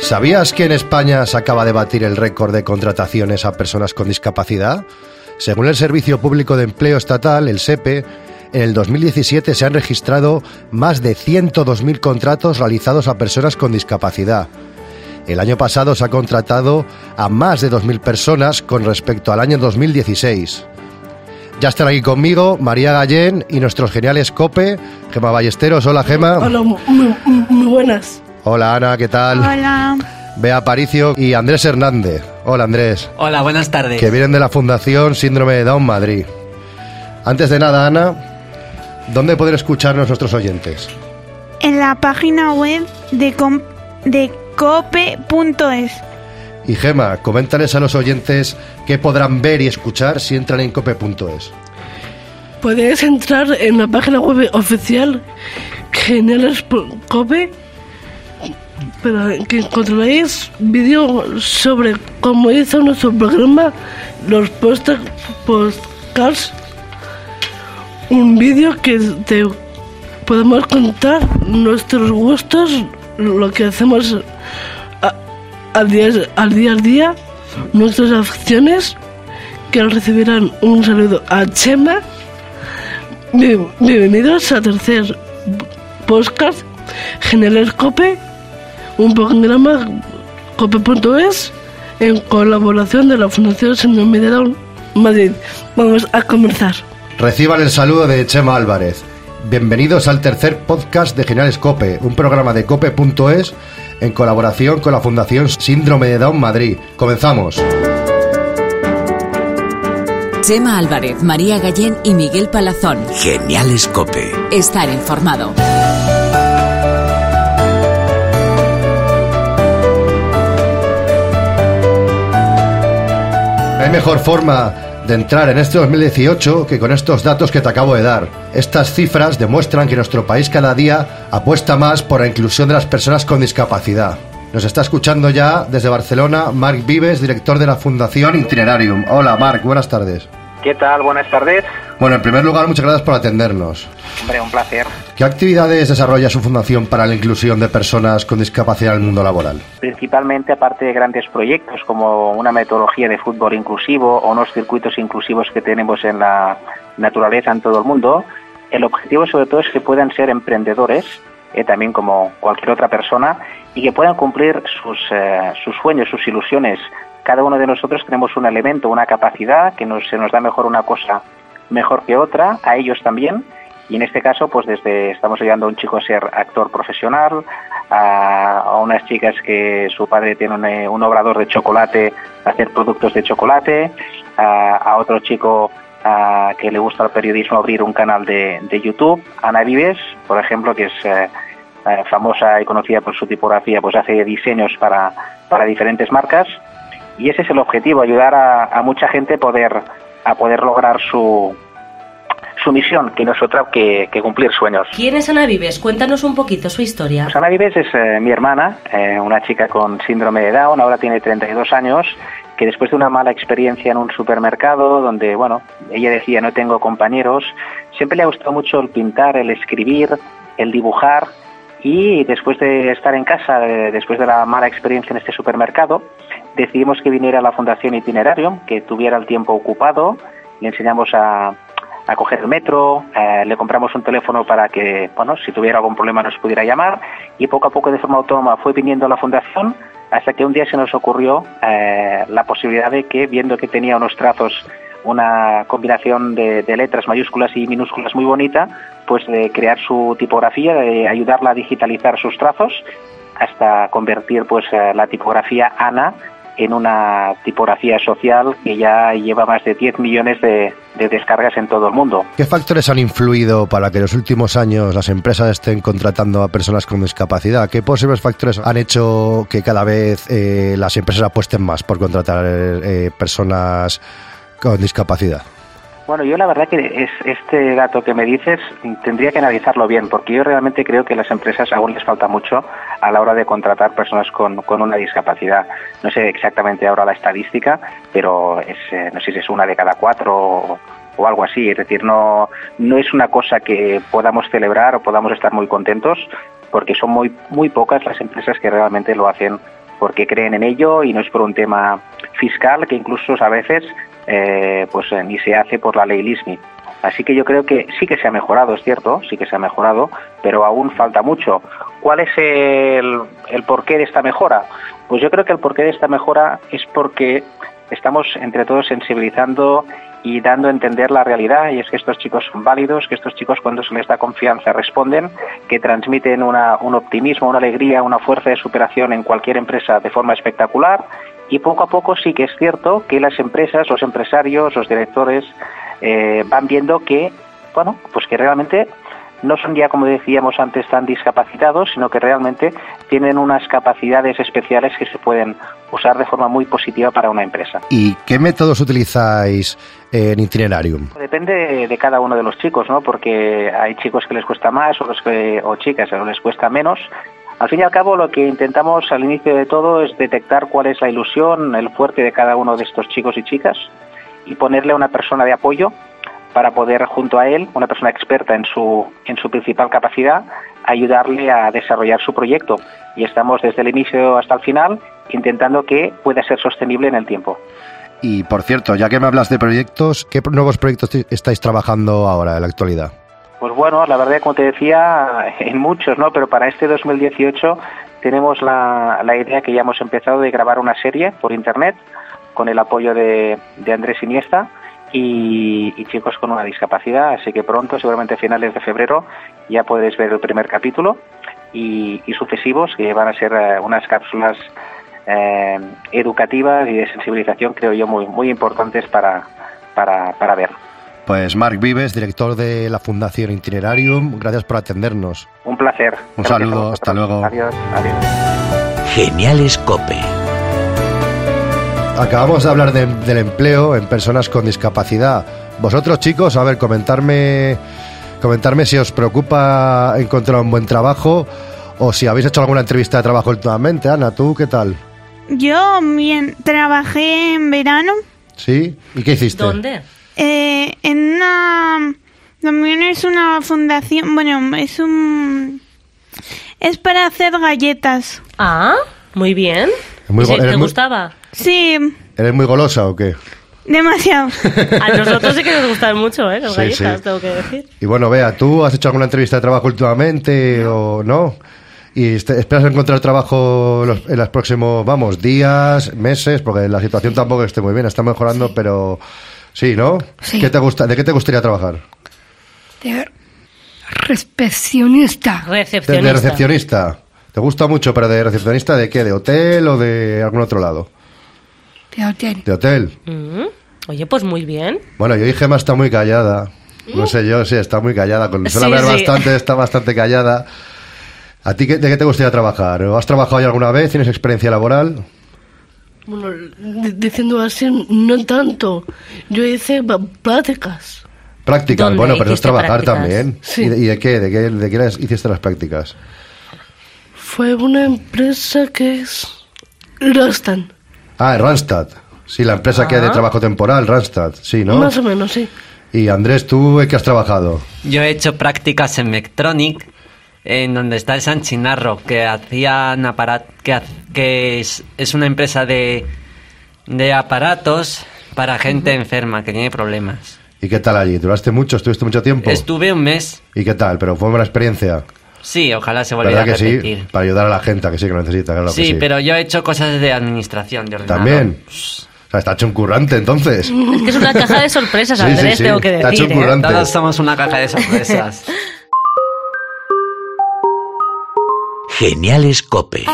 ¿Sabías que en España se acaba de batir el récord de contrataciones a personas con discapacidad? Según el Servicio Público de Empleo Estatal, el SEPE, en el 2017 se han registrado más de 102.000 contratos realizados a personas con discapacidad. El año pasado se ha contratado a más de 2.000 personas con respecto al año 2016. Ya están aquí conmigo María Gallén y nuestros geniales COPE, Gema Ballesteros. Hola, Gema. Hola, muy, muy buenas. Hola, Ana, ¿qué tal? Hola. Bea Paricio y Andrés Hernández. Hola, Andrés. Hola, buenas tardes. Que vienen de la Fundación Síndrome de Down Madrid. Antes de nada, Ana, ¿dónde pueden escucharnos nuestros oyentes? En la página web de, de cope.es. Y Gema, coméntales a los oyentes qué podrán ver y escuchar si entran en cope.es. Podéis entrar en la página web oficial geniales.cope para que encontraréis vídeos sobre cómo hizo nuestro programa, los podcasts, un vídeo que te podemos contar nuestros gustos, lo que hacemos al día, al día a día, nuestras acciones, que recibirán un saludo a Chema. Bien- Bienvenidos a tercer podcast General Cope, un programa cope.es en colaboración de la Fundación Síndrome de Down Madrid. Vamos a comenzar. Reciban el saludo de Chema Álvarez. Bienvenidos al tercer podcast de Geniales Cope, un programa de cope.es en colaboración con la Fundación Síndrome de Down Madrid. Comenzamos. Chema Álvarez, María Gallén y Miguel Palazón. Geniales Cope. Estar informado. Hay mejor forma de entrar en este 2018 que con estos datos que te acabo de dar. Estas cifras demuestran que nuestro país cada día apuesta más por la inclusión de las personas con discapacidad. Nos está escuchando ya desde Barcelona Marc Vives, director de la Fundación Itinerarium. Hola Marc, buenas tardes. ¿Qué tal? Buenas tardes. Bueno, en primer lugar, muchas gracias por atendernos. Hombre, un placer. ¿Qué actividades desarrolla su fundación para la inclusión de personas con discapacidad en el mundo laboral? Principalmente, aparte de grandes proyectos como una metodología de fútbol inclusivo o unos circuitos inclusivos que tenemos en la naturaleza en todo el mundo, el objetivo sobre todo es que puedan ser emprendedores, eh, también como cualquier otra persona, y que puedan cumplir sus, eh, sus sueños, sus ilusiones. Cada uno de nosotros tenemos un elemento, una capacidad que nos, se nos da mejor una cosa mejor que otra, a ellos también, y en este caso, pues desde estamos ayudando a un chico a ser actor profesional, a, unas chicas que su padre tiene un, eh, obrador de chocolate, hacer productos de chocolate, a, otro chico que le gusta el periodismo abrir un canal de, de YouTube, Ana Vives, por ejemplo, que es eh, eh, famosa y conocida por su tipografía, pues hace diseños para, para diferentes marcas, y ese es el objetivo, ayudar a, a mucha gente poder, a poder lograr su, su misión, que no es otra que, que cumplir sueños. ¿Quién es Ana Vives? Cuéntanos un poquito su historia. Pues Ana Vives es eh, mi hermana, eh, una chica con síndrome de Down, ahora tiene 32 años, que después de una mala experiencia en un supermercado, donde, bueno, ella decía no tengo compañeros, siempre le ha gustado mucho el pintar, el escribir, el dibujar, y después de estar en casa, eh, después de la mala experiencia en este supermercado, decidimos que viniera a la Fundación Itinerarium, que tuviera el tiempo ocupado, le enseñamos a, coger el metro, eh, le compramos un teléfono para que, bueno, si tuviera algún problema nos pudiera llamar y poco a poco de forma autónoma fue viniendo a la fundación hasta que un día se nos ocurrió eh, la posibilidad de que, viendo que tenía unos trazos, una combinación de, de letras mayúsculas y minúsculas muy bonita, pues de crear su tipografía, de ayudarla a digitalizar sus trazos hasta convertir pues eh, la tipografía ANA en una tipografía social que ya lleva más de 10 millones de, de, descargas en todo el mundo. ¿Qué factores han influido para que en los últimos años las empresas estén contratando a personas con discapacidad? ¿Qué posibles factores han hecho que cada vez eh, las empresas apuesten más por contratar eh, personas con discapacidad? Bueno, yo la verdad que es, este dato que me dices tendría que analizarlo bien, porque yo realmente creo que las empresas aún les falta mucho a la hora de contratar personas con, con una discapacidad. No sé exactamente ahora la estadística, pero es, eh, no sé si es una de cada cuatro o, o algo así. Es decir, no, no es una cosa que podamos celebrar o podamos estar muy contentos, porque son muy, muy pocas las empresas que realmente lo hacen porque creen en ello y no es por un tema fiscal que incluso a veces eh, pues eh, ni se hace por la ley LISMI. Así que yo creo que sí que se ha mejorado, es cierto, sí que se ha mejorado, pero aún falta mucho. ¿Cuál es el, el porqué de esta mejora? Pues yo creo que el porqué de esta mejora es porque estamos entre todos sensibilizando y dando a entender la realidad y es que estos chicos son válidos, que estos chicos cuando se les da confianza responden, que transmiten una, un optimismo, una alegría, una fuerza de superación en cualquier empresa de forma espectacular y poco a poco sí que es cierto que las empresas, los empresarios, los directores eh, van viendo que, bueno, pues que realmente no son ya, como decíamos antes, tan discapacitados, sino que realmente tienen unas capacidades especiales que se pueden usar de forma muy positiva para una empresa. ¿Y qué métodos utilizáis en Itinerarium? Depende de cada uno de los chicos, ¿no? Porque hay chicos que les cuesta más o, los que, o chicas que les cuesta menos. Al fin y al cabo, lo que intentamos al inicio de todo es detectar cuál es la ilusión, el fuerte de cada uno de estos chicos y chicas y ponerle a una persona de apoyo para poder junto a él, una persona experta en su, en su principal capacidad, ayudarle a desarrollar su proyecto. Y estamos desde el inicio hasta el final intentando que pueda ser sostenible en el tiempo. Y por cierto, ya que me hablas de proyectos, ¿qué nuevos proyectos estáis trabajando ahora en la actualidad? Pues bueno, la verdad, como te decía, en muchos, ¿no? Pero para este 2018 tenemos la, la idea que ya hemos empezado de grabar una serie por internet con el apoyo de, de Andrés Iniesta y, chicos con una discapacidad, así que pronto, seguramente a finales de febrero, ya podéis ver el primer capítulo y, y sucesivos, que van a ser eh, unas cápsulas eh, educativas y de sensibilización, creo yo, muy, muy importantes para, para, para ver. Pues Marc Vives, director de la Fundación Itinerarium, gracias por atendernos. Un placer. Un saludo, hasta luego. Adiós, adiós. Geniales Cope. Acabamos de hablar de, del empleo en personas con discapacidad. Vosotros, chicos, a ver, comentarme, comentarme si os preocupa encontrar un buen trabajo o si habéis hecho alguna entrevista de trabajo últimamente. Ana, ¿tú qué tal? Yo bien, trabajé en verano. ¿Sí? ¿Y qué hiciste? ¿Dónde? Eh, en una... También es una fundación... Bueno, es un... Es para hacer galletas. Ah, muy bien. Muy ¿Y si go- eres ¿Te muy- gustaba? Sí, ¿Eres muy golosa o qué? demasiado. A nosotros sí que nos gustan mucho, ¿eh? Las Sí, galletas, sí. tengo que decir. Y bueno, vea, ¿tú has hecho alguna entrevista de trabajo últimamente o no? ¿Y este- esperas encontrar trabajo los- en los próximos, vamos, días, meses? Porque la situación tampoco esté muy bien, está mejorando, pero sí, ¿no? Sí. ¿Qué te gusta, ¿De qué te gustaría trabajar? de recepcionista. De, Recepcionista. de recepcionista. ¿Te gusta mucho, pero de recepcionista de qué? ¿De hotel o de algún otro lado? de hotel. ¿De hotel? Mm, Oye, pues muy bien. Bueno, yo Gemma está muy callada. No sé yo, sí, está muy callada. Con suele Sí, hablar sí. bastante, está bastante callada. ¿A ti qué- de qué te gustaría trabajar? ¿O ¿Has trabajado ya alguna vez? ¿Tienes experiencia laboral? Bueno, di- diciendo así, no tanto. Yo hice prácticas. Prácticas, ¿Dónde bueno, pero es trabajar prácticas? también. Sí. ¿Y, de, y de qué? ¿De qué, de qué las- hiciste las prácticas? Fue una empresa que es Rastan. Ah, Randstad. Sí, la empresa que hay de Ah. trabajo temporal, Randstad. Sí, ¿no? Más o menos, sí. Y Andrés, ¿tú en qué has trabajado? Yo he hecho prácticas en Mectronic, en donde está el San Chinarro, que hacían aparat que, que es, es una empresa de, de aparatos para gente enferma que tiene problemas. ¿Y qué tal allí? ¿Duraste mucho? ¿Estuviste mucho tiempo? Estuve un mes. ¿Y qué tal? ¿Pero fue buena experiencia? Sí, ojalá se volviera ¿Verdad a que repetir. sí? Para ayudar a la gente, a que sí que lo necesita, claro que sí, pero yo he hecho cosas de administración, de ordenador. También. O sea, está hecho un currante, entonces. Es que es una caja de sorpresas, Sí, sí, Andrés, sí. tengo que Te ha hecho decir. un ¿eh? currante. Todos somos una caja de sorpresas. Geniales Cope.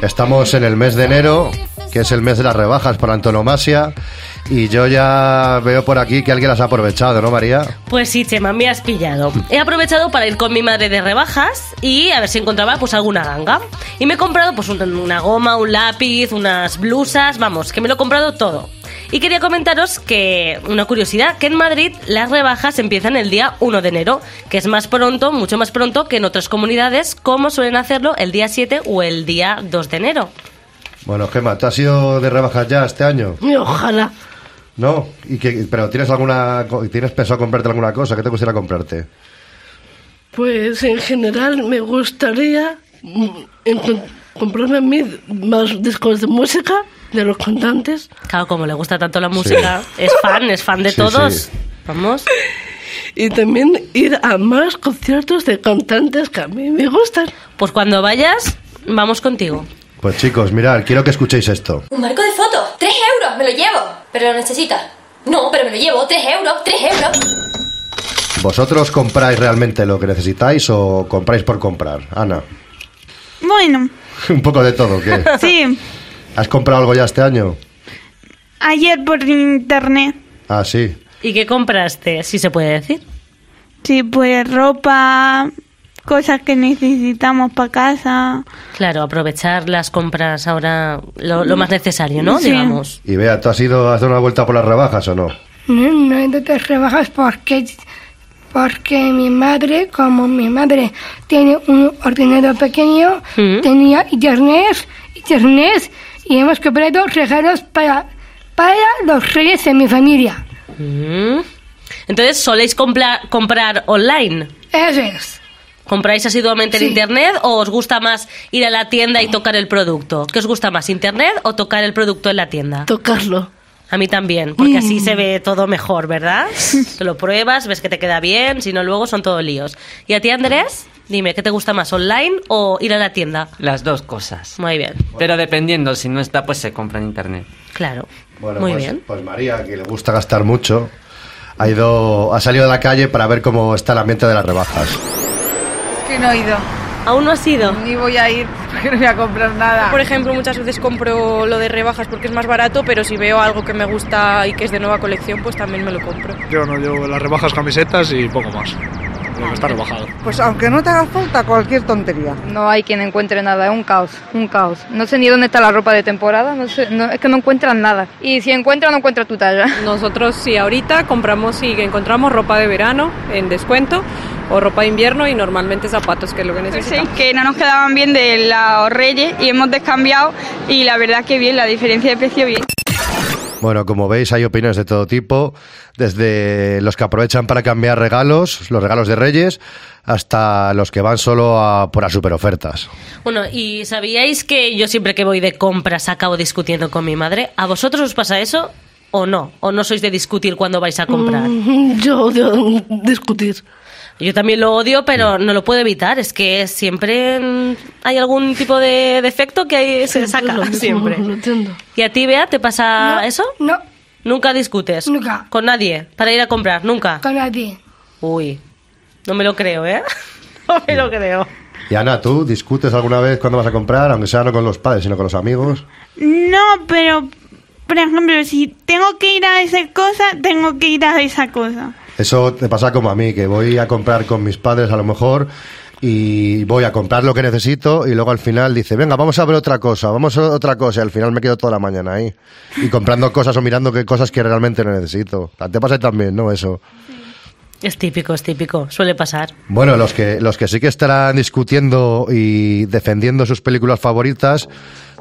Estamos en el mes de enero, que es el mes de las rebajas por antonomasia. Y yo ya veo por aquí que alguien las ha aprovechado, ¿no, María? Pues sí, Chema, me has pillado. He aprovechado para ir con mi madre de rebajas y a ver si encontraba pues alguna ganga. Y me he comprado pues un- una goma, un lápiz, unas blusas, vamos, que me lo he comprado todo. Y quería comentaros que, una curiosidad, que en Madrid las rebajas empiezan el día 1 de enero, que es más pronto, mucho más pronto que en otras comunidades, como suelen hacerlo el día 7 o el día 2 de enero. Bueno, Gemma, ¿tú has ido de rebajas ya este año? Ojalá. ¿No? ¿Y qué- ¿Pero tienes alguna tienes pensado comprarte alguna cosa? ¿Qué te gustaría comprarte? Pues en general me gustaría mm, comprarme a mí más discos de música de los cantantes Claro, como le gusta tanto la música, es fan, es fan de Sí, todos. sí. Vamos. y también ir a más conciertos de cantantes que a mí me gustan. Pues cuando vayas, vamos contigo. Pues chicos, mirad, quiero que escuchéis esto. Un marco de fotos. ¡Tres euros! ¡Me lo llevo! Pero lo necesitas. No, pero me lo llevo. ¡Tres euros! ¡Tres euros! ¿Vosotros compráis realmente lo que necesitáis o compráis por comprar? Ana, Bueno, un poco de todo, ¿qué? sí. ¿Has comprado algo ya este año? Ayer por internet. Ah, sí. ¿Y qué compraste? Si se puede decir. Sí, pues ropa, cosas que necesitamos para casa. Claro, aprovechar las compras ahora lo, lo más necesario, ¿no? Sí. Digamos. Y vea, ¿tú has ido a dar una vuelta por las rebajas o no? No, no hay de tres rebajas porque, porque mi madre, como mi madre tiene un ordenador pequeño, Mm. tenía internet, internet y hemos comprado regalos para, para los reyes de mi familia. Mm. Entonces, ¿soléis compla- comprar online? Eso es. ¿Compráis asiduamente Sí. en internet o os gusta más ir a la tienda y tocar el producto? ¿Qué os gusta más, internet o tocar el producto en la tienda? Tocarlo. A mí también, porque así se ve todo mejor, ¿verdad? Te lo pruebas, ves que te queda bien, si no luego son todos líos. ¿Y a ti, Andrés? Dime, ¿qué te gusta más, online o ir a la tienda? Las dos cosas. Muy bien, Pero dependiendo, si no está, pues se compra en internet. claro. Bueno, Muy pues, bien. pues María, que le gusta gastar mucho, ha ido, ha salido a la calle para ver cómo está el ambiente de las rebajas. Que no he ido. ¿Aún no has ido? Ni voy a ir porque no voy a comprar nada. Por ejemplo, muchas veces compro lo de rebajas porque es más barato, pero si veo algo que me gusta y que es de nueva colección, pues también me lo compro. Yo no llevo las rebajas camisetas y poco más. Lo que está rebajado. Pues aunque no te haga falta cualquier tontería. No hay quien encuentre nada, es un caos, un caos. No sé ni dónde está la ropa de temporada, no sé, no- es que no encuentran nada. Y si encuentran, no encuentran tu talla. Nosotros sí, ahorita compramos y encontramos ropa de verano en descuento o ropa de invierno y normalmente zapatos, que es lo que necesitamos. que no nos quedaban bien de los Reyes y hemos descambiado y la verdad que bien, la diferencia de precio bien. Bueno, como veis, hay opiniones de todo tipo, desde los que aprovechan para cambiar regalos, los regalos de Reyes, hasta los que van solo a, por las superofertas. Bueno, ¿y sabíais que yo siempre que voy de compras acabo discutiendo con mi madre? ¿A vosotros os pasa eso o no? ¿O no sois de discutir cuando vais a comprar? Mm, Yo odio discutir. Yo también lo odio, pero no lo puedo evitar. Es que siempre hay algún tipo de defecto que ahí se Siempre saca. lo mismo, Siempre. Lo entiendo. ¿Y a ti, Bea, te pasa eso? No, ¿Nunca discutes? Nunca. ¿Con nadie? ¿Para ir a comprar? ¿Nunca? con nadie. Uy, no me lo creo, ¿eh? No me lo creo. Y Ana, ¿tú discutes alguna vez cuando vas a comprar, aunque sea no con los padres, sino con los amigos? No, pero, por ejemplo, si tengo que ir a esa cosa, tengo que ir a esa cosa. Eso te pasa como a mí, que voy a comprar con mis padres a lo mejor y voy a comprar lo que necesito y luego al final dice, venga, vamos a ver otra cosa, vamos a ver otra cosa y al final me quedo toda la mañana ahí y comprando cosas o mirando qué cosas que realmente no necesito. Te pasa también, ¿no? Eso. Es típico, es típico. Suele pasar. Bueno, los que, los que sí que estarán discutiendo y defendiendo sus películas favoritas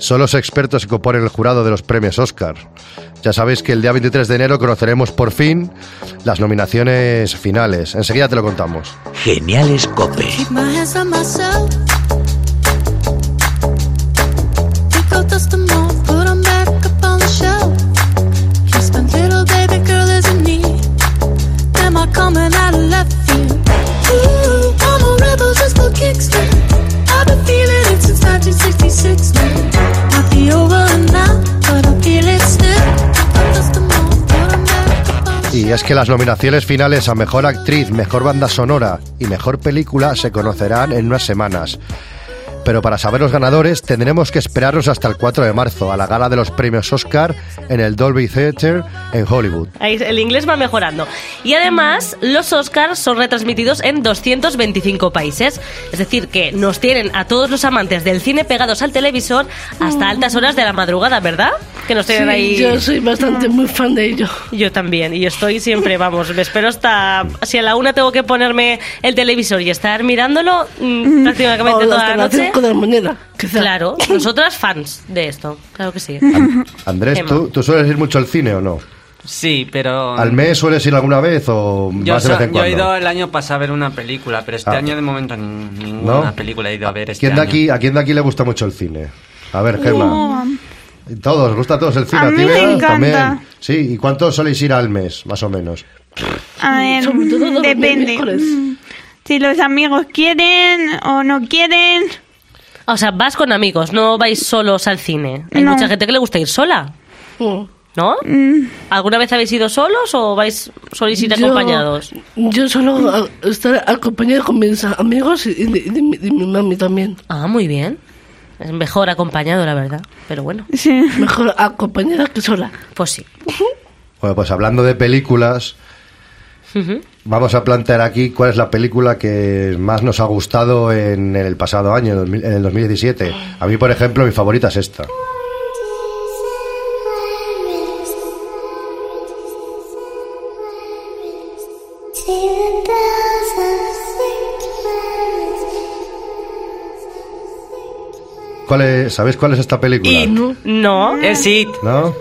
son los expertos que componen el jurado de los premios Oscar. Ya sabéis que el día 23 de enero conoceremos por fin las nominaciones finales. Enseguida te lo contamos. Geniales Cope. Que las nominaciones finales a Mejor Actriz, Mejor Banda Sonora y Mejor Película se conocerán en unas semanas. Pero para saber los ganadores tendremos que esperarnos hasta el 4 de marzo a la gala de los premios Oscar en el Dolby Theatre en Hollywood. Ahí el inglés va mejorando. Y además, los Oscars son retransmitidos en 225 países. Es decir, que nos tienen a todos los amantes del cine pegados al televisor hasta altas horas de la madrugada, ¿verdad? Que nos tienen Sí, ahí. yo soy bastante muy fan de ello. Yo también, y estoy siempre, vamos, me espero hasta. Si a la una tengo que ponerme el televisor y estar mirándolo mm, prácticamente O toda la noche. De la quizá. Claro, nosotras fans de esto, claro que sí. Andrés. ¿tú, ¿tú sueles ir mucho al cine o no? Sí, pero... ¿Al mes sueles ir alguna vez o Yo, más de vez en yo he cuando? ido el año pasado a ver una película, pero este Ah. año de momento ni- ninguna ¿No? película he ido a ver este ¿Quién de año. aquí, ¿A quién de aquí le gusta mucho el cine? A ver, Gemma. Oh, Todos, ¿os gusta a todos el cine? A mí ti, me Bea? encanta. También. Sí, ¿y cuántos soléis ir al mes, más o menos? A ver, Sobre todo los depende. Mm, Si los amigos quieren o no quieren. O sea, vas con amigos, no vais solos al cine. Hay No. mucha gente que le gusta ir sola, Mm. ¿no? ¿Alguna vez habéis ido solos o vais soléis ir Yo- acompañados? Yo solo a- estar acompañado con mis amigos y de, de mi- de mi mami también. Ah, muy bien. Es mejor acompañado, la verdad. Pero bueno, Sí. Mejor acompañada que sola. pues sí. Bueno, pues hablando de películas, Ujú. Vamos a plantear aquí cuál es la película que más nos ha gustado en el pasado año, en el 2000 en el 2017. A mí, por ejemplo, mi favorita es esta. ¿Cuál es, ¿Sabéis cuál es esta película? Y no. Es It, ¿No?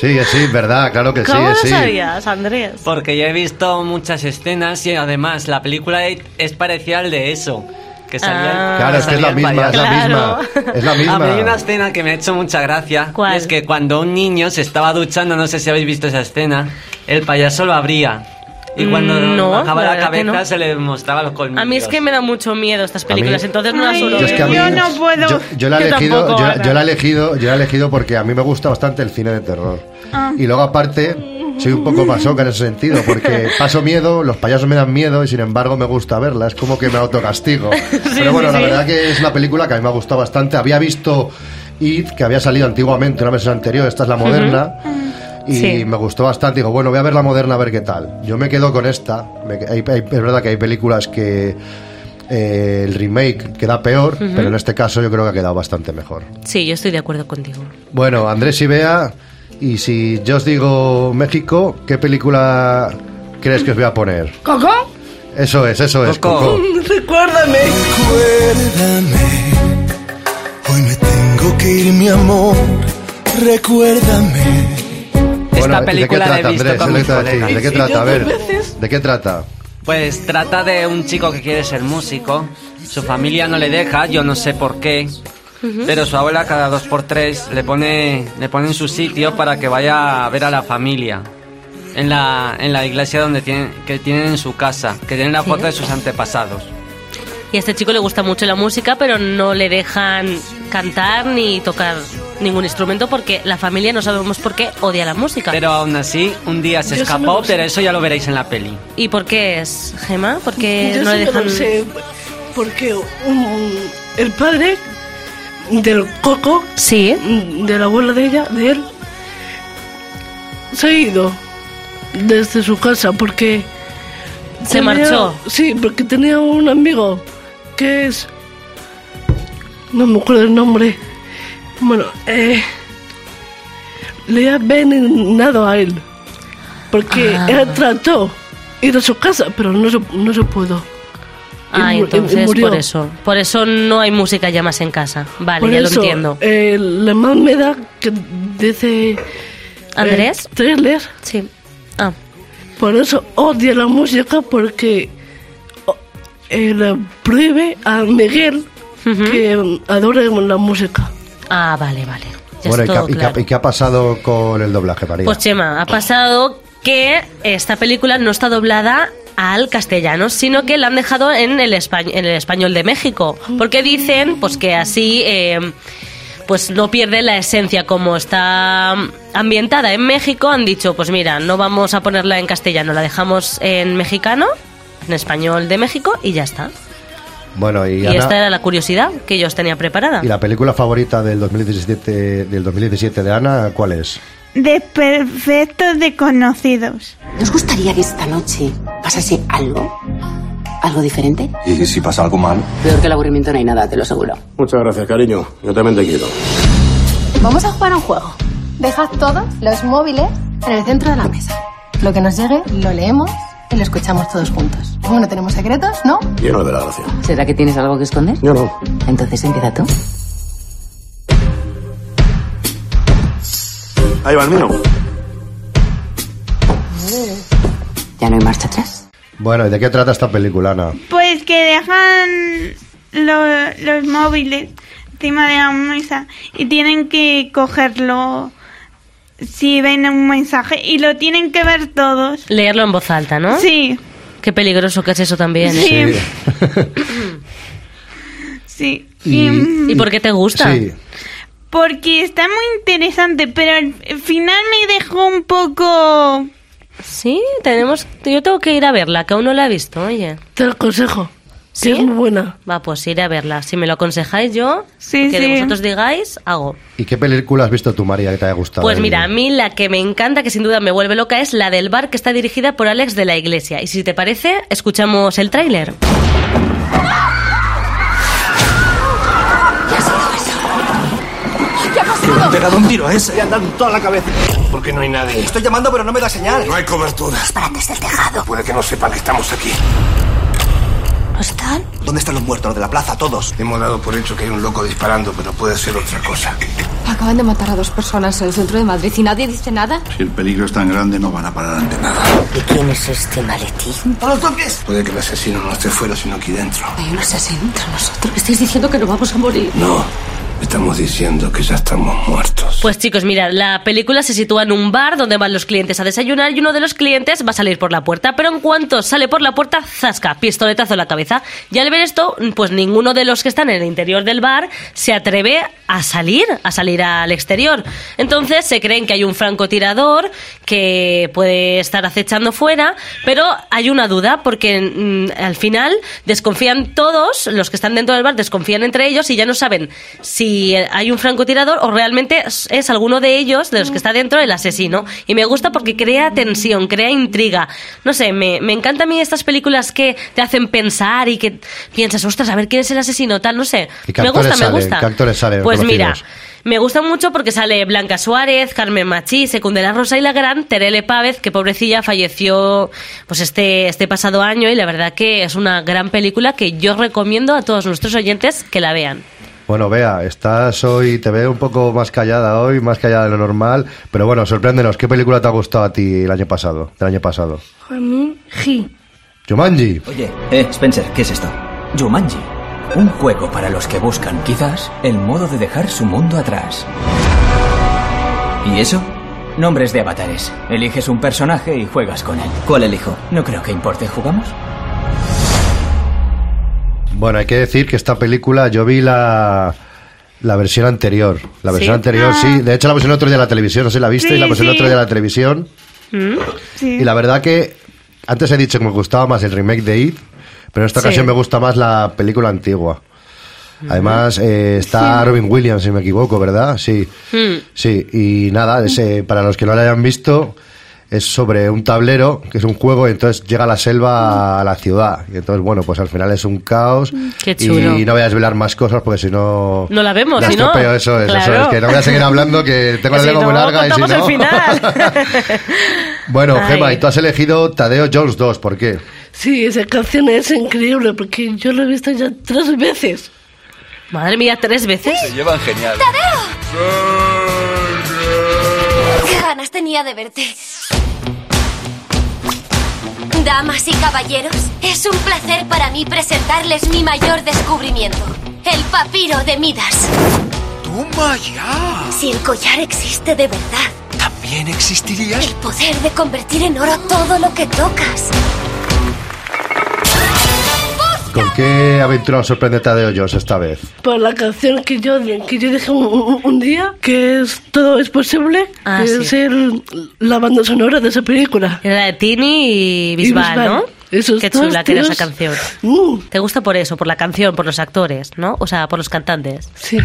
Sí, es sí, verdad, claro que sí, ¿Cómo es lo sí. sabías, Andrés? porque yo he visto muchas escenas y además la película es parecida al de eso. Que salía Ah. Claro, es que es la misma, es la misma. Es la A mí hay una misma. escena que me ha hecho mucha gracia. ¿Cuál? es que cuando un niño se estaba duchando, no sé si habéis visto esa escena, el payaso lo abría. Y cuando Mm, no, bajaba la cabeza no. se le mostraba los colmillos. A mí es que me da mucho miedo estas películas, mí- entonces no las suelo Yo es que a mí- Yo no puedo. Yo, yo la he Yo elegido, tampoco, yo, la he elegido, yo la he elegido porque a mí me gusta bastante el cine de terror. Ah. Y luego aparte soy un poco masoca en ese sentido, porque paso miedo, los payasos me dan miedo y sin embargo me gusta verla, es como que me autocastigo. Pero bueno, sí, la sí. verdad que es una película que a mí me ha gustado bastante. Había visto It, que había salido antiguamente, una versión anterior, esta es la moderna. Y Sí. me gustó bastante. Digo, bueno, voy a ver la moderna a ver qué tal. Yo me quedo con esta. Me- hay- hay- es verdad que hay películas que eh, el remake queda peor, pero en este caso yo creo que ha quedado bastante mejor. Sí, yo estoy de acuerdo contigo. Bueno, Andrés y Bea, y si yo os digo México, ¿qué película crees que os voy a poner? ¿Coco? Eso es, eso es, Coco. Coco. Recuérdame. Recuérdame, hoy me tengo que ir, mi amor. Recuérdame. Esta película la he visto Andrés? con ¿De mis qué trata? colegas. ¿De qué ¿Y trata? A ver? ¿de qué trata? Pues trata de un chico que quiere ser músico. Su familia no le deja, yo no sé por qué. Pero su abuela cada dos por tres le pone, le pone en su sitio para que vaya a ver a la familia. En la, en la iglesia donde tienen, que tienen en su casa, que tienen la foto de sus antepasados. Y a este chico le gusta mucho la música, pero no le dejan cantar ni tocar ningún instrumento porque la familia no sabemos por qué odia la música. Pero aún así, un día se Yo escapó, pero eso ya lo veréis en la peli. ¿Y por qué es, Gema? Porque Yo no sí le dejan... sé, porque un- el padre del Coco, Sí. de la abuela de ella, de él, se ha ido desde su casa porque... Se marchó. Sí, porque tenía un amigo que es... No me acuerdo el nombre. Bueno, eh, le ha envenenado a él. Porque Ah. él trató ir a su casa, pero no se, no se pudo. Ah, Y mu- y entonces murió. por eso. Por eso no hay música ya más en casa. Vale, Por ya eso, lo entiendo. eh, la más me da que dice... ¿Andrés? eh, trailer, Sí. Ah, por eso odia la música porque eh, le prohíbe a Miguel que adore la música. Ah vale, vale. Ya Bueno, ¿y qué, todo y qué- y qué ha pasado con el doblaje, María? Pues Chema, ha pasado que esta película no está doblada al castellano, sino que la han dejado en el, espa- en el español de México. Porque dicen pues que así eh, pues no pierde la esencia como está ambientada en México. Han dicho, pues mira, no vamos a ponerla en castellano, la dejamos en mexicano, en español de México y ya está. Bueno, y, Y Ana, esta era la curiosidad que yo os tenía preparada. ¿y la película favorita del 2017, del 2017 de Ana, ¿cuál es? De perfectos desconocidos. ¿Nos gustaría que esta noche pasase algo? ¿Algo diferente? ¿Y si pasa algo mal? Peor que el aburrimiento no hay nada, te lo aseguro. Muchas gracias, cariño. Yo también te quiero. Vamos a jugar a un juego. Dejad todos los móviles en el centro de la mesa. Lo que nos llegue, lo leemos y lo escuchamos todos juntos. Como no tenemos secretos, ¿no? Lleno de la gracia. ¿Será que tienes algo que esconder? Yo no. Entonces empieza tú. Ahí va el mío. Ya no hay marcha atrás. Bueno, ¿y de qué trata esta película, Ana? Pues que dejan lo- los móviles encima de la mesa y tienen que cogerlo si ven un mensaje y lo tienen que ver todos. Leerlo en voz alta, ¿no? Sí, Qué peligroso que es eso también. Sí. ¿eh? sí. ¿Y, Y- ¿y por qué te gusta? Sí. Porque está muy interesante, pero al final me dejó un poco... Sí, tenemos. Yo tengo que ir a verla, que aún no la he visto, oye. Te lo aconsejo. ¿Sí? Es muy buena. Va, pues iré a verla. Si me lo aconsejáis yo, Sí, que sí. vosotros digáis, hago. ¿Y qué película has visto tú, María, que te haya gustado? Pues El- mira, a mí la que me encanta, que sin duda me vuelve loca, es la del bar que está dirigida por Alex de la Iglesia. Y si te parece, escuchamos el tráiler. ¿Qué ha pasado? Le he pegado un tiro a ese. Le han dado en toda la cabeza. Porque no hay nadie. Estoy llamando, pero no me da señal. No hay cobertura. Disparates del tejado. Puede que no sepan que estamos aquí. ¿No están? ¿Dónde están los muertos? Los de la plaza, todos. Hemos dado por hecho que hay un loco disparando, pero puede ser otra cosa. Acaban de matar a dos personas en el centro de Madrid y nadie dice nada. Si el peligro es tan grande, no van a parar ante nada. ¿Y quién es este maletín? ¡A los toques! Puede que el asesino no esté fuera, sino aquí dentro. Hay un asesino entre nosotros. Estáis diciendo que no vamos a morir. No. Estamos diciendo que ya estamos muertos. Pues chicos, mirad, la película se sitúa en un bar donde van los clientes a desayunar y uno de los clientes va a salir por la puerta, pero en cuanto sale por la puerta, zasca, pistoletazo en la cabeza. Y al ver esto, pues ninguno de los que están en el interior del bar se atreve a salir, a salir al exterior. Entonces se creen que hay un francotirador que puede estar acechando fuera, pero hay una duda porque mm, al final desconfían todos, los que están dentro del bar desconfían entre ellos y ya no saben si hay un francotirador o realmente es, alguno de ellos, de los que está dentro, el asesino. Y me gusta porque crea tensión, crea intriga. No sé, me, me encanta a mí estas películas que te hacen pensar y que piensas, ostras, a ver quién es el asesino, tal, no sé. ¿Y qué Me gusta, me gusta. ¿Qué actores salen Pues mira, me gusta mucho porque sale Blanca Suárez, Carmen Machí, Secundela Rosa y la gran Terele Pávez, que pobrecilla falleció pues este, este pasado año y la verdad que es una gran película que yo recomiendo a todos nuestros oyentes que la vean. Bueno, vea, estás hoy, te veo un poco más callada hoy, más callada de lo normal, pero bueno, sorpréndenos, ¿qué película te ha gustado a ti el año pasado, del año pasado? A mí, sí. Jumanji. Oye, eh, Spencer, ¿qué es esto? Jumanji. Un juego para los que buscan, quizás, el modo de dejar su mundo atrás. ¿Y eso? Nombres de avatares. Eliges un personaje y juegas con él. ¿Cuál elijo? No creo que importe. ¿Jugamos? Bueno, hay que decir que esta película yo vi la, la versión anterior. La versión ¿Sí? anterior, Ah. sí. De hecho, la versión otro día de la televisión, no sé si la viste, Sí, y la versión sí. otro día de la televisión. Sí. Y la verdad que antes he dicho que me gustaba más el remake de It, pero en esta Sí. ocasión me gusta más la película antigua. Además, eh, está Robin Williams, si me equivoco, ¿verdad? Sí. Hmm. Sí, y nada, ese, para los que no lo hayan visto, es sobre un tablero, que es un juego, y entonces llega la selva a la ciudad. Y entonces, bueno, pues al final es un caos. Qué chulo. Y no voy a desvelar más cosas porque si no. No la vemos, la si no. eso es, eso Claro. es, que no voy a seguir hablando, que tengo la Si lengua muy no, larga y si no. el final. bueno, Ay. Gemma, y tú has elegido Tadeo Jones 2, ¿por qué? Sí, esa canción es increíble porque yo la he visto ya tres veces. Madre mía, tres veces. Se llevan genial. ¡Qué ganas tenía de verte! Damas y caballeros, es un placer para mí presentarles mi mayor descubrimiento, el papiro de Midas. ¡Toma ya! Si el collar existe de verdad, ¿También existiría? el poder de convertir en oro todo lo que tocas. ¿Con qué aventura nos sorprende Tadeo Jones esta vez? Por la canción que yo, que yo dije un, día, que es Todo es posible, Ah, que sí. es el- la banda sonora de esa película. Era la de Tini y Bisbal, Bisbal. ¿no? Esos Qué chula que era esa canción. Uh. ¿Te gusta por eso? Por la canción, por los actores, ¿no? O sea, por los cantantes. Sí.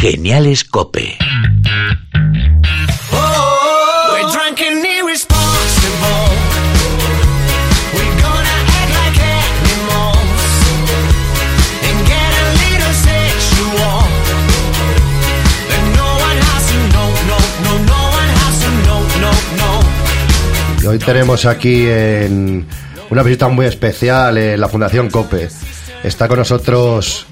Geniales Cope. Hoy tenemos aquí en una visita muy especial en la Fundación COPE. Está con nosotros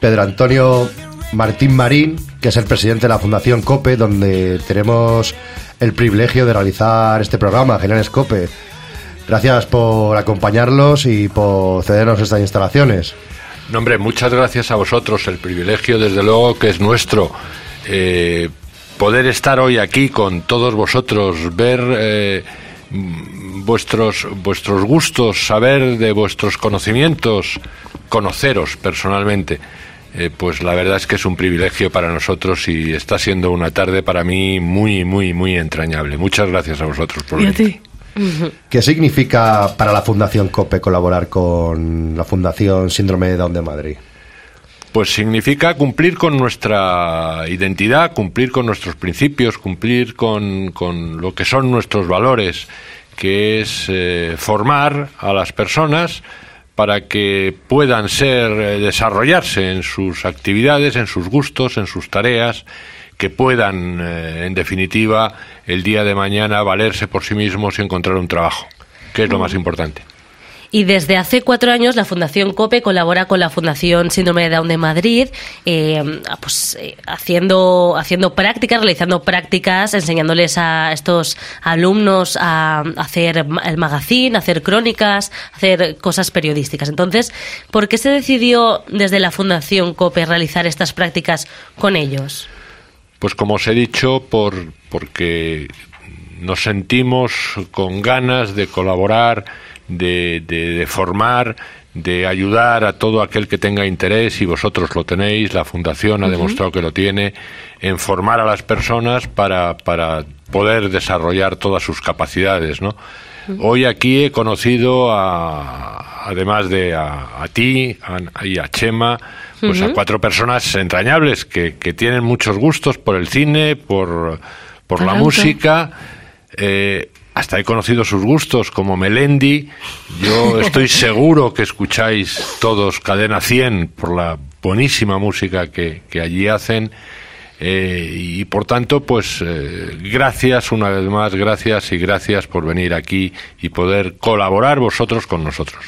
Pedro Antonio Martín Marín, que es el presidente de la Fundación COPE, donde tenemos el privilegio de realizar este programa, Geniales COPE. Gracias por acompañarlos y por cedernos estas instalaciones. No, hombre, muchas gracias a vosotros. El privilegio, desde luego, que es nuestro. eh, poder estar hoy aquí con todos vosotros, ver eh, vuestros, vuestros gustos, saber de vuestros conocimientos, conoceros personalmente. Eh, pues la verdad es que es un privilegio para nosotros y está siendo una tarde para mí muy, muy, muy entrañable. Muchas gracias a vosotros por Y a venir. ti. ¿Qué significa para la Fundación COPE colaborar con la Fundación Síndrome de Down de Madrid? Pues significa cumplir con nuestra identidad, cumplir con nuestros principios, cumplir con, con lo que son nuestros valores, que es eh, formar a las personas para que puedan ser eh, desarrollarse en sus actividades, en sus gustos, en sus tareas, que puedan, eh, en definitiva, el día de mañana valerse por sí mismos y encontrar un trabajo, que es lo más importante. Y desde hace cuatro años la Fundación COPE colabora con la Fundación Síndrome de Down de Madrid, eh, pues eh, haciendo, haciendo prácticas, realizando prácticas, enseñándoles a estos alumnos a hacer el magazine, hacer crónicas, hacer cosas periodísticas. Entonces, ¿por qué se decidió desde la Fundación COPE realizar estas prácticas con ellos? Pues como os he dicho, por, porque nos sentimos con ganas de colaborar, de, de- de formar, de ayudar a todo aquel que tenga interés, y vosotros lo tenéis, la Fundación ha demostrado que lo tiene, en formar a las personas para, para poder desarrollar todas sus capacidades, ¿no? Hoy aquí he conocido a, además de a, a ti a- y a Chema, pues a cuatro personas entrañables que, que tienen muchos gustos por el cine, por, por la música. eh, hasta he conocido sus gustos, como Melendi. Yo estoy seguro que escucháis todos Cadena 100 por la buenísima música que, que allí hacen. Eh, y por tanto, pues eh, gracias una vez más, gracias y gracias por venir aquí y poder colaborar vosotros con nosotros.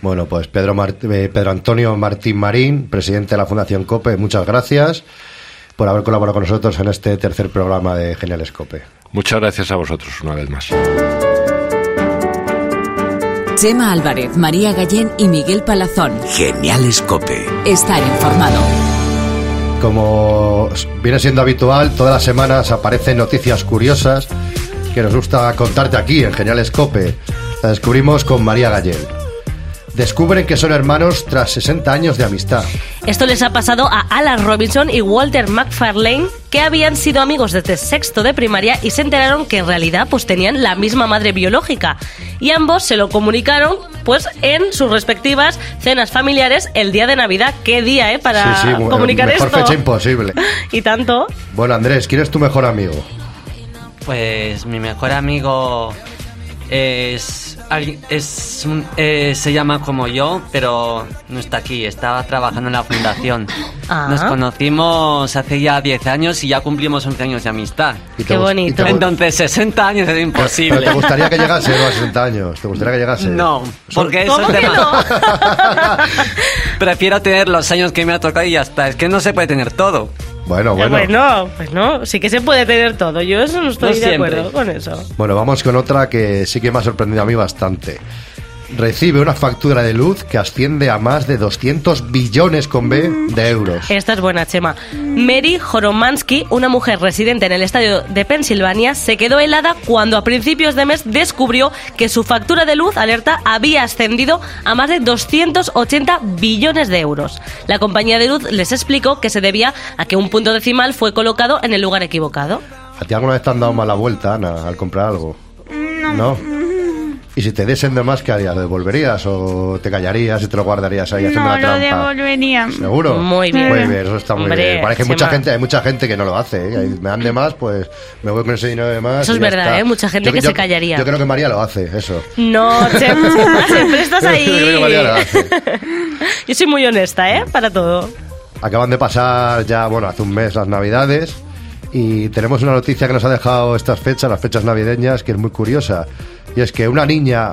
Bueno, pues Pedro, Mart- eh, Pedro Antonio Martín Marín, presidente de la Fundación COPE, muchas gracias por haber colaborado con nosotros en este tercer programa de Geniales COPE. Muchas gracias a vosotros una vez más. Chema Álvarez, María Gallén y Miguel Palazón. Geniales Cope. Estar informado. Como viene siendo habitual, todas las semanas aparecen noticias curiosas que nos gusta contarte aquí en Geniales COPE. La descubrimos con María Gallén. Descubren que son hermanos tras 60 años de amistad. Esto les ha pasado a Alan Robinson y Walter McFarlane, que habían sido amigos desde sexto de primaria y se enteraron que en realidad pues tenían la misma madre biológica. Y ambos se lo comunicaron pues en sus respectivas cenas familiares el día de Navidad. ¿Qué día, eh? Para sí, sí, mu- comunicar mejor esto. fecha imposible. Y tanto. Bueno, Andrés, ¿quién es tu mejor amigo? Pues mi mejor amigo es, es un- eh, se llama como yo, pero no está aquí, estaba trabajando en la fundación. Ah. Nos conocimos hace ya 10 años y ya cumplimos 11 años de amistad. Qué bonito. Entonces 60 años es imposible. Pero te gustaría que llegase ¿no? a 60 años. ¿Te gustaría que llegase? No, porque eso ¿Cómo es que tema. Prefiero tener los años que me ha tocado y ya está. Es que no se puede tener todo. Bueno, Eh, Bueno, pues no, sí que se puede tener todo. Yo eso no estoy No de siempre. acuerdo con eso. Bueno, vamos con otra que sí que me ha sorprendido a mí bastante. Recibe una factura de luz que asciende a más de 200 billones con B de euros. Esta es buena, Chema. Mary Joromansky, una mujer residente en el estadio de Pensilvania, se quedó helada cuando a principios de mes descubrió que su factura de luz alerta había ascendido a más de 280 billones de euros. La compañía de luz les explicó que se debía a que un punto decimal fue colocado en el lugar equivocado. ¿A ti alguna vez te han dado mala vuelta, Ana, al comprar algo? No. Y si te diesen de más, ¿qué harías? ¿Lo devolverías o te callarías y te lo guardarías ahí haciendo No, la lo trampa? devolvería. ¿Seguro? Muy bien. Muy bien, eso está muy Hombre, bien. Parece que hay mucha gente, hay mucha gente que no lo hace. ¿eh? Me dan de más, pues me voy con ese dinero de más. Eso es verdad, está. ¿eh? Mucha gente que se callaría. Yo creo que María lo hace, eso. No, siempre estás Yo creo que María lo ahí. hace. Yo soy muy honesta, ¿eh? Para todo. Acaban de pasar ya, bueno, hace un mes las Navidades y tenemos una noticia que nos ha dejado estas fechas, las fechas navideñas, que es muy curiosa. Y es que una niña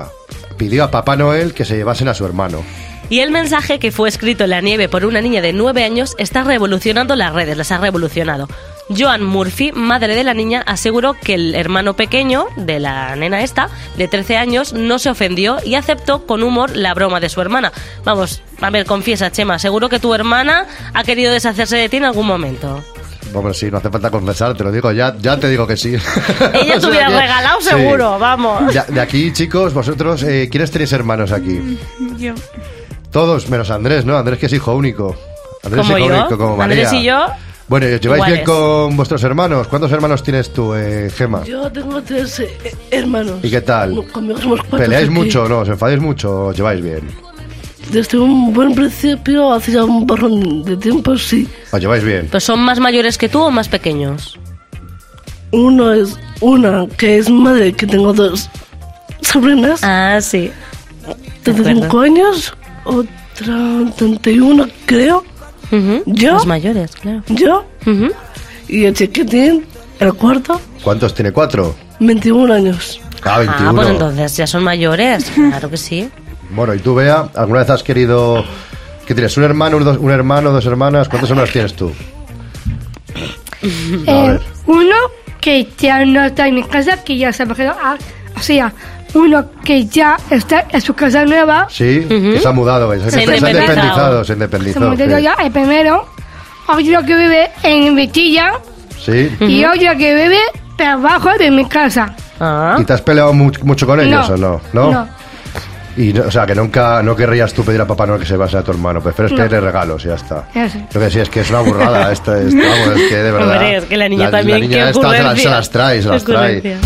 pidió a Papá Noel que se llevasen a su hermano. Y el mensaje que fue escrito en la nieve por una niña de 9 años está revolucionando las redes, las ha revolucionado. Joan Murphy, madre de la niña, aseguró que el hermano pequeño de la nena esta, de 13 años, no se ofendió y aceptó con humor la broma de su hermana. Vamos, a ver, confiesa, Chema, seguro que tu hermana ha querido deshacerse de ti en algún momento. Hombre, sí, no hace falta confesar, te lo digo, ya, ya te digo que sí. Ella te hubiera regalado sí. seguro, vamos. De, de aquí, chicos, vosotros, eh, ¿quiénes tenéis hermanos aquí? Yo. Todos, menos Andrés, ¿no? Andrés que es hijo único. Andrés Como es hijo yo, único, como María. Andrés y yo, Bueno, ¿y ¿os lleváis bien con vuestros hermanos? ¿Cuántos hermanos tienes tú, eh, Gema? Yo tengo tres eh, hermanos. ¿Y qué tal? No, Conmigo somos cuatro. ¿Peleáis mucho o no? ¿Os enfadáis mucho o os lleváis bien? Desde un buen principio, hace ya un borrón de tiempo, sí. ¿Os lleváis bien? pues son más mayores que tú o más pequeños. Uno es una que es madre, que tengo dos sobrinas. Ah, sí. 35 años, otra 31, creo. Yo. Los mayores, claro. Yo. Y el chiquitín, el cuarto, ¿Cuántos tiene? ¿Cuatro? 21 años. Ah, 21. Ah, pues entonces ya son mayores, claro que sí. Bueno, y tú, Bea, ¿alguna vez has querido... ¿Qué tienes? ¿Un hermano, un, dos- un hermano, dos hermanas? ¿Cuántos hermanos tienes tú? A Eh, uno que ya no está en mi casa, que ya se ha quedado. ah, O sea, uno que ya está en su casa nueva. Sí, que se ha mudado, se, Se se ha independizado. independizado, se Se independizó. mudó sí. ya el primero. Otro que vive en Vitilla. Sí. Y otro que vive debajo de mi casa. ¿Y te has peleado mu- mucho con ellos No, o no? ¿No? no. Y, no- o sea, que nunca no querrías tú pedir a Papá Noel que se vaya a tu hermano, prefieres No. pedirle regalos y ya está. Lo que sí es que es una burrada esta, esta, vamos, es que de verdad. Hombre, es que la niña también, La niña esta se las, ocurrencia. se las trae, se las trae.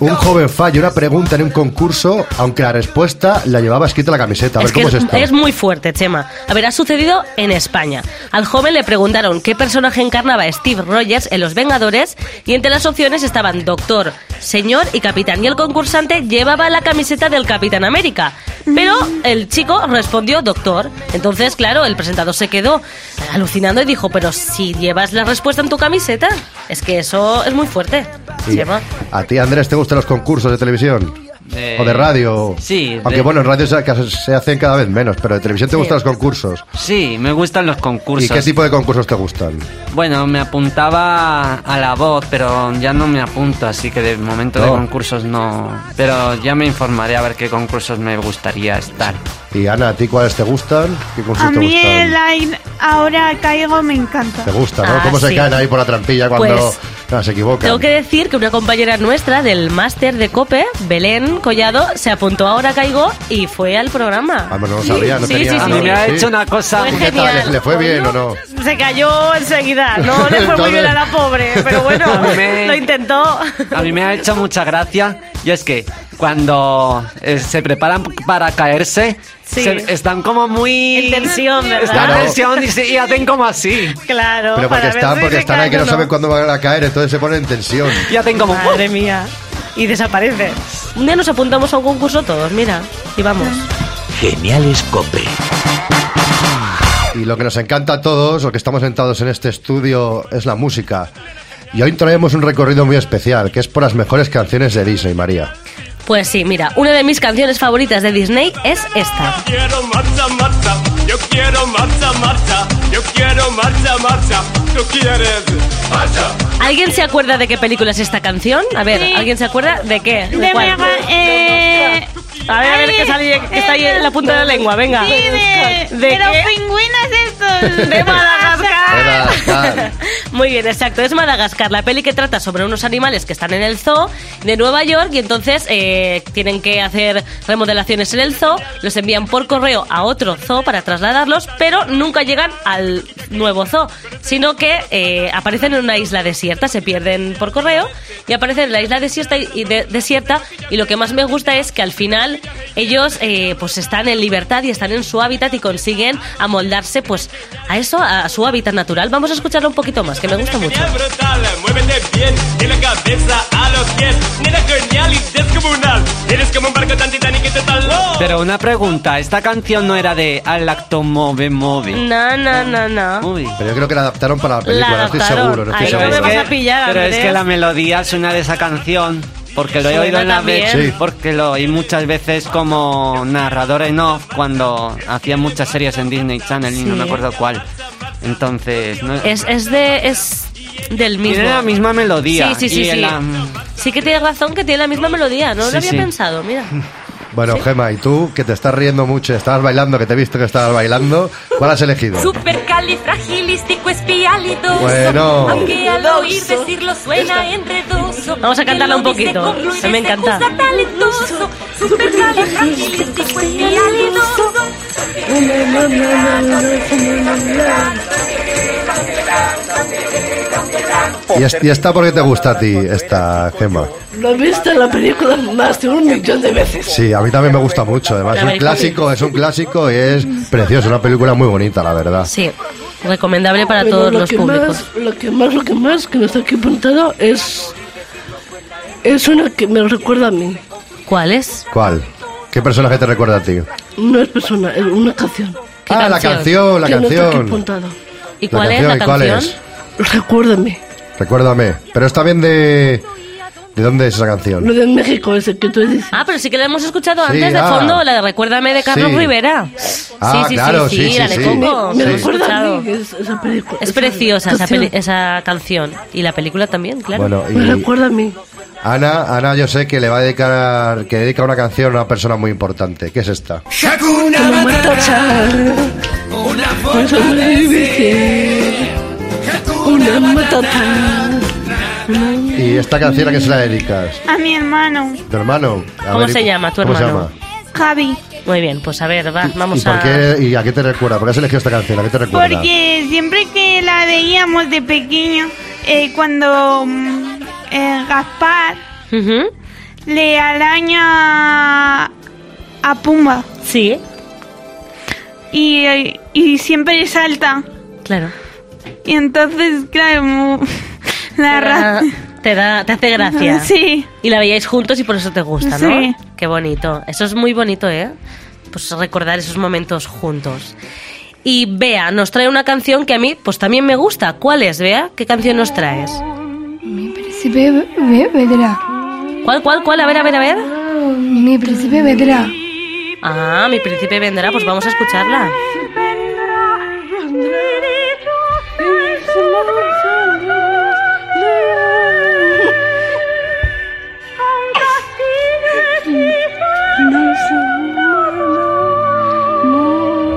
Un joven falla una pregunta en un concurso, aunque la respuesta la llevaba escrita en la camiseta. A ver Es que cómo es es, esto. es muy fuerte, Chema. A ver, ha sucedido en España. Al joven le preguntaron qué personaje encarnaba Steve Rogers en Los Vengadores y entre las opciones estaban Doctor, Señor y Capitán. Y el concursante llevaba la camiseta del Capitán América. Pero el chico respondió Doctor. Entonces, claro, el presentador se quedó alucinando y dijo, pero si llevas la respuesta en tu camiseta, es que eso es muy fuerte. ¿A ti, Andrés, te gustan los concursos de televisión? Eh, ¿O de radio? sí, Aunque de- bueno, en radio se, se hacen cada vez menos, pero de televisión te Sí. gustan los concursos. Sí, me gustan los concursos. ¿Y qué tipo de concursos te gustan? Bueno, me apuntaba a la voz, pero ya no me apunto, así que de momento de concursos no. Pero ya me informaré a ver qué concursos me gustaría estar. Y Ana, ¿a ti cuáles te gustan? ¿Qué A te mí gustan? el aire ahora caigo me encanta. Te gusta, ¿no? Ah, ¿Cómo se caen ahí por la trampilla cuando Pues, ah, se equivocan? Tengo que decir que una compañera nuestra del máster de COPE, Belén Collado, se apuntó ahora Caigo y fue al programa. Ah, bueno, no sabía, no Sí, tenía... sí, sí, A mí me ha hecho una cosa. Fue genial. ¿Le, le fue bien o no? Se cayó enseguida, no le fue muy bien a la pobre, pero bueno, Me- lo intentó. A mí me ha hecho mucha gracia y es que cuando eh, se preparan para caerse, Sí. se- están como muy... En tensión, ¿verdad? Están Claro. en tensión y, se- y hacen como así. Claro, Pero porque para ver están, si porque se están ahí que no o saben cuándo van a caer, entonces se ponen en tensión. Y hacen como... Madre mía. Y desaparece. Un día nos apuntamos a un concurso todos, mira, y vamos. Geniales Cope. Y lo que nos encanta a todos, lo que estamos sentados en este estudio, es la música. Y hoy traemos un recorrido muy especial, que es por las mejores canciones de Disney, María. Pues sí, mira, una de mis canciones favoritas de Disney es esta. Quiero marcha, marcha, yo quiero marcha, marcha, yo quiero marcha, marcha, tú quieres marcha. ¿Alguien se acuerda de qué película es esta canción? A ver, Sí. ¿alguien se acuerda de qué? ¿De De cuál? Mega, eh, A ver, a ver, que, sale- que está ahí en la punta de la lengua, venga. Sí, de, ¿De de los qué? pingüinos estos. De Madagascar. Madagascar. Muy bien, exacto. Es Madagascar, la peli que trata sobre unos animales que están en el zoo de Nueva York y entonces eh, tienen que hacer remodelaciones en el zoo, los envían por correo a otro zoo para trasladarlos, pero nunca llegan al nuevo zoo, sino que eh, aparecen en una isla desierta, se pierden por correo y aparecen en la isla desierta y de- desierta y lo que más me gusta es que al final ellos eh, pues están en libertad y están en su hábitat y consiguen amoldarse pues a eso, a su hábitat natural. Vamos a escucharlo un poquito más, que me gusta mucho. brutal, muévete bien, de la cabeza a los pies, nena genial y descomunal, eres como un barco tan titánico y total. Pero una pregunta, ¿esta canción no era de Al acto move move? No, no, no, no. Pero yo creo que la adaptaron para la película, no estoy seguro. No estoy Ahí seguro. no me vas a pillar, Pero es que la melodía suena de esa canción. Porque lo he oído en la vez, Sí. porque lo oí muchas veces como narrador en off cuando hacía muchas series en Disney Channel y no me acuerdo cuál. Entonces, no, Es, es de es del mismo. Tiene la misma melodía. Sí, sí, sí, y sí. la- Sí que tienes razón que tiene la misma melodía, no Sí, lo había sí. pensado, mira. Bueno, Gema, y tú, que te estás riendo mucho, estabas bailando, que te he visto que estabas bailando, ¿cuál has elegido? Supercalifragilístico espialidoso. Bueno. Aunque al oír decirlo suena enredoso. Vamos a cantarla un poquito, me encanta. ¿Y, es- y esta por qué te gusta a ti, esta Gema? Lo he visto en la película más de un millón de veces. Sí, a mí también me gusta mucho. Además, es un clásico, es un clásico y es precioso, una película muy bonita, la verdad. Sí, recomendable para Pero todos lo los que públicos. Más, lo que más, lo que más que no está aquí apuntado es. Es una que me recuerda a mí. ¿Cuál es? ¿Cuál? ¿Qué personaje te recuerda a ti? No es persona, es una canción. Ah, la canción, la que No está aquí canción. apuntado. ¿Y La cuál es la canción, ¿y cuál canción? es? Recuérdame. Recuérdame. Pero está bien de... ¿De dónde es esa canción? Lo de México, ese que tú dices. Ah, pero sí que la hemos escuchado Sí, antes de ah. fondo, la de Recuérdame de Carlos Sí. Rivera. Ah, sí, sí, claro, sí, sí, sí, sí, la de sí. Coco. Me recuerda a escuchado. mí esa, película. Es preciosa esa, canción. peli- esa canción. Y la película también, claro. Bueno, y- Me recuerda a mí. Ana, Ana, yo sé que le va a dedicar, que dedica una canción a una persona muy importante. ¿Qué es esta? Una ¿Y esta canción a qué se la dedicas? A mi hermano, ¿Tu hermano? A ¿Cómo se llama tu ¿cómo se hermano? llama? Javi. Muy bien, pues a ver, va, ¿Y vamos por a... qué, y a qué te recuerda? ¿Por qué has elegido esta canción? ¿A qué te recuerda? Porque siempre que la veíamos de pequeño, eh, cuando mm, eh, Gaspar le araña a Pumba. Sí. Y, y siempre salta. Claro. Y entonces, claro, la Te da, ra- te da, te hace gracia. Sí. Y la veíais juntos y por eso te gusta, ¿no? Sí. Qué bonito. Eso es muy bonito, ¿eh? Pues recordar esos momentos juntos. Y Bea nos trae una canción que a mí pues también me gusta. ¿Cuál es, Bea? ¿Qué canción nos traes? Mi príncipe ve- vendrá. ¿Cuál, cuál, cuál? A ver, a ver, a ver. Mi príncipe vendrá. Ah, mi príncipe vendrá, pues vamos a escucharla.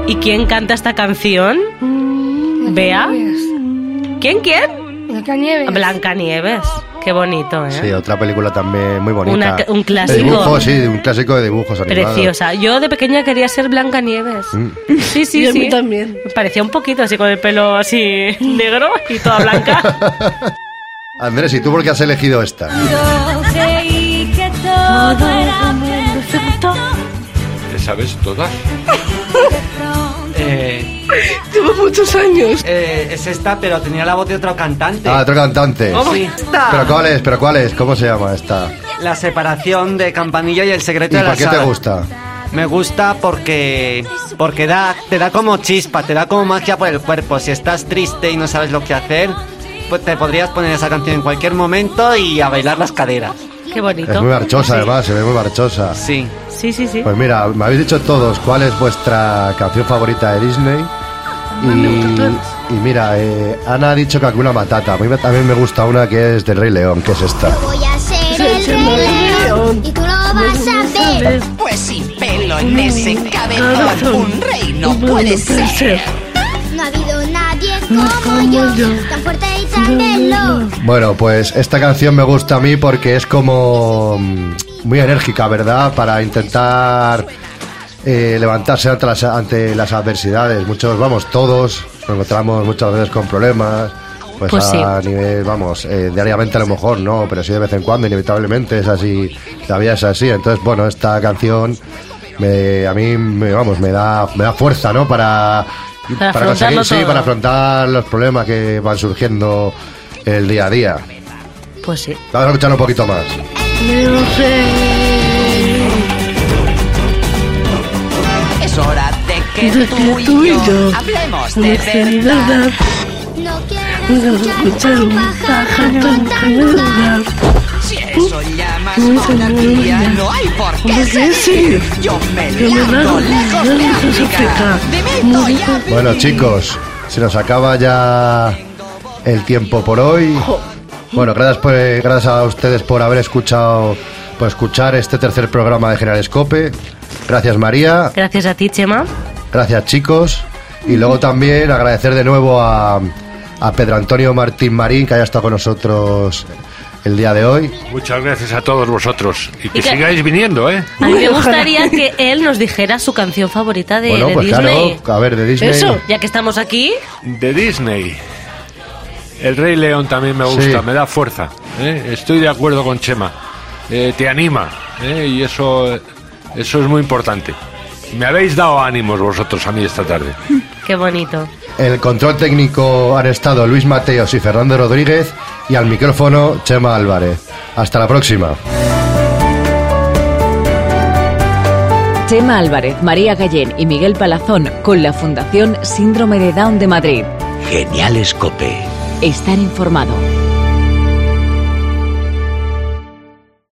¿Y quién canta esta canción? ¿Bea? ¿Quién, quién? Blanca Nieves. Qué bonito, ¿eh? Sí, otra película también muy bonita. Una- un clásico. De dibujos, sí, un clásico de dibujos animados. Preciosa. Yo de pequeña quería ser Blanca Nieves. Mm. Sí, sí, Y a sí. mí también. Me parecía un poquito así con el pelo así negro y toda blanca. Andrés, ¿y tú por qué has elegido esta? Yo creí que todo era perfecto. ¿Te sabes todas? Eh, Llevo muchos años. eh, es esta, pero tenía la voz de otro cantante. Ah, otro cantante. ¿Cómo Sí. está? ¿Pero cuál es? ¿Pero cuál es? ¿Cómo se llama esta? La separación de Campanilla y el secreto ¿Y de la por qué te Sala. gusta? Me gusta porque porque da te da como chispa, te da como magia por el cuerpo. Si estás triste y no sabes lo que hacer, pues te podrías poner esa canción en cualquier momento y a bailar las caderas. Qué bonito. Es muy marchosa, además, se ve muy marchosa. Sí. Sí, sí, sí. Pues mira, me habéis dicho todos cuál es vuestra canción favorita de Disney. Y, y mira, eh, Ana ha dicho que alguna matata. A mí me- también me gusta una que es del Rey León, que es esta. Voy a ser el rey león y tú lo vas a ver. Pues sin pelo en ese cabezón, un rey no puede ser. No ha habido nadie como yo, tan fuerte y Bueno, pues esta canción me gusta a mí porque es como mm, muy enérgica, ¿verdad? Para intentar eh, levantarse ante las, ante las adversidades. Muchos, vamos, todos nos encontramos muchas veces con problemas. Pues, Pues sí. a nivel, vamos, eh, diariamente a lo mejor no, pero sí de vez en cuando, inevitablemente es así, la vida es así. Entonces, bueno, esta canción me, a mí, me, vamos, me da, me da fuerza, ¿no? Para, Para conseguir, afrontarlo sí, para afrontar los problemas que van surgiendo el día a día. Pues sí. Vamos a escuchar un poquito más. Que De tú y tú y yo hablemos de verdad. verdad. No escuchar un pájaro cantar. Si eso llamas monarquía, no hay por qué ¿Por qué seguir. Yo me largo lejos de África. Bueno, chicos, se nos acaba ya el tiempo por hoy. Bueno, gracias, por- gracias a ustedes por haber escuchado, por escuchar este tercer programa de General Escope. Gracias, María. Gracias a ti, Chema. Gracias, chicos. Y luego también agradecer de nuevo a, a Pedro Antonio Martín Marín, que haya estado con nosotros el día de hoy. Muchas gracias a todos vosotros. Y que Y que- sigáis viniendo, ¿eh? A mí me gustaría que él nos dijera su canción favorita de, bueno, de pues Disney. claro, a ver, de Disney. Eso, ya que estamos aquí, De Disney. El Rey León también me gusta, Sí. me da fuerza. ¿eh? Estoy de acuerdo con Chema. Eh, te anima. ¿eh? Y eso, eso es muy importante. Me habéis dado ánimos vosotros a mí esta tarde. qué bonito. El control técnico han estado Luis Mateos y Fernando Rodríguez y al micrófono Chema Álvarez. Hasta la próxima. Chema Álvarez, María Gallén y Miguel Palazón con la Fundación Síndrome de Down de Madrid. Genial Escope. Estar informado.